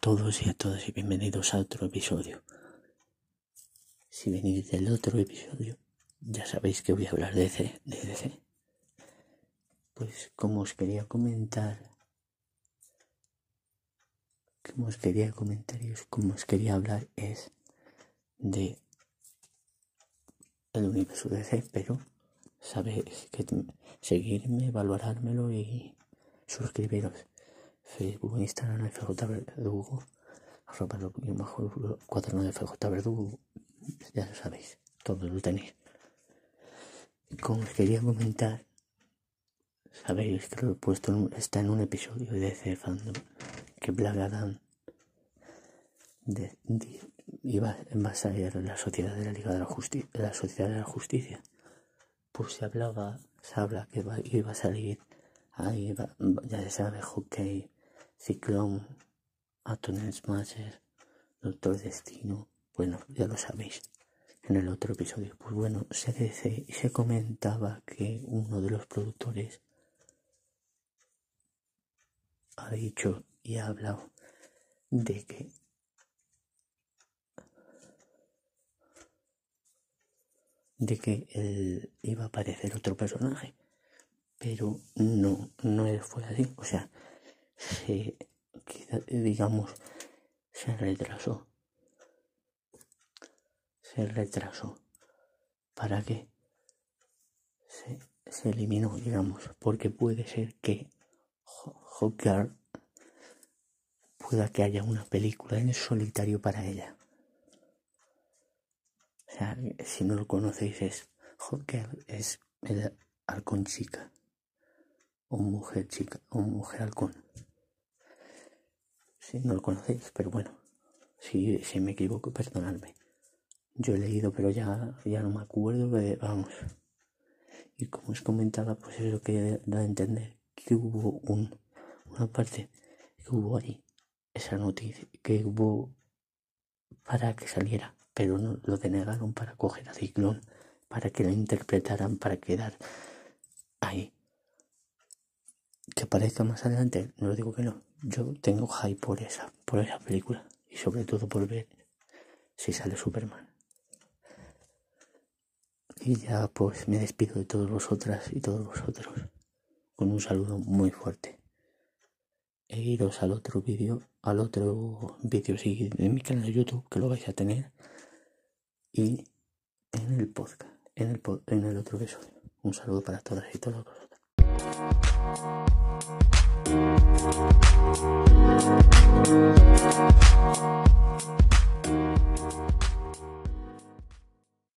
todos y a todas y bienvenidos a otro episodio. Si venís del otro episodio, ya sabéis que voy a hablar de DC, de DC. Pues como os quería comentar, como os quería comentar y como os quería hablar es de el universo de DC, pero sabéis que seguirme, valorármelo y suscribiros. Facebook, Instagram, FJ Verdugo, arroba lo mejor cuaderno de FJ Verdugo, ya lo sabéis, todo lo tenéis. Como os quería comentar, sabéis que lo he puesto, está en un episodio de DC Fandom, que Black iba, va a salir la sociedad de la Liga de la Justicia, la sociedad de la justicia. Pues se hablaba, se habla que iba a salir ahí, ya se sabe, hockey, Ciclón, Atom Smasher, Doctor Destino, bueno, ya lo sabéis en el otro episodio. Pues bueno, se dice se comentaba que uno de los productores ha dicho y ha hablado de que de que él iba a aparecer otro personaje pero no no fue así o sea se, digamos, se retrasó. Se retrasó. ¿Para qué? Se, se eliminó, digamos, porque puede ser que Hawker pueda que haya una película en solitario para ella. O sea, si no lo conocéis es Hawker es el halcón chica o mujer chica o mujer halcón no lo conocéis, pero bueno, si, si me equivoco, perdonadme. Yo he leído, pero ya, ya no me acuerdo, que, vamos. Y como os comentaba, pues es lo que da a entender que hubo un, una parte que hubo ahí, esa noticia, que hubo para que saliera, pero no lo denegaron para coger a Ciclón, para que la interpretaran, para quedar. Que aparezca más adelante, no digo que no, yo tengo hype por esa, por esa película y sobre todo por ver si sale Superman. Y ya pues me despido de todos vosotras y todos vosotros con un saludo muy fuerte. E iros al otro vídeo, al otro vídeo sí, en mi canal de YouTube que lo vais a tener y en el podcast, en el, en el otro episodio. Un saludo para todas y todos vosotros. Thank you.